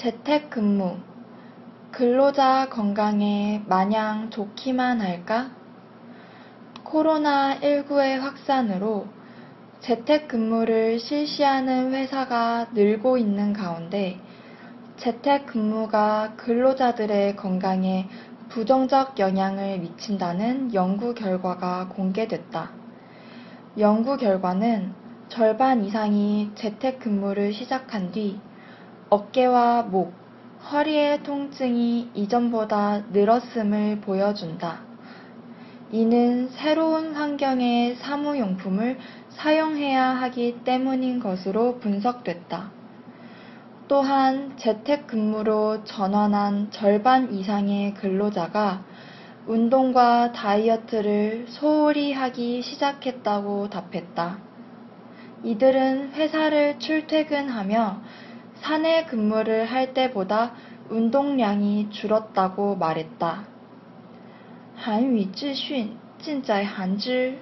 재택근무. 근로자 건강에 마냥 좋기만 할까? 코로나19의 확산으로 재택근무를 실시하는 회사가 늘고 있는 가운데 재택근무가 근로자들의 건강에 부정적 영향을 미친다는 연구 결과가 공개됐다. 연구 결과는 절반 이상이 재택근무를 시작한 뒤 어깨와 목, 허리의 통증이 이전보다 늘었음을 보여준다. 이는 새로운 환경의 사무용품을 사용해야 하기 때문인 것으로 분석됐다. 또한 재택근무로 전환한 절반 이상의 근로자가 운동과 다이어트를 소홀히 하기 시작했다고 답했다. 이들은 회사를 출퇴근하며 사내 근무를 할 때보다 운동량이 줄었다고 말했다. 韩语资讯尽在韩知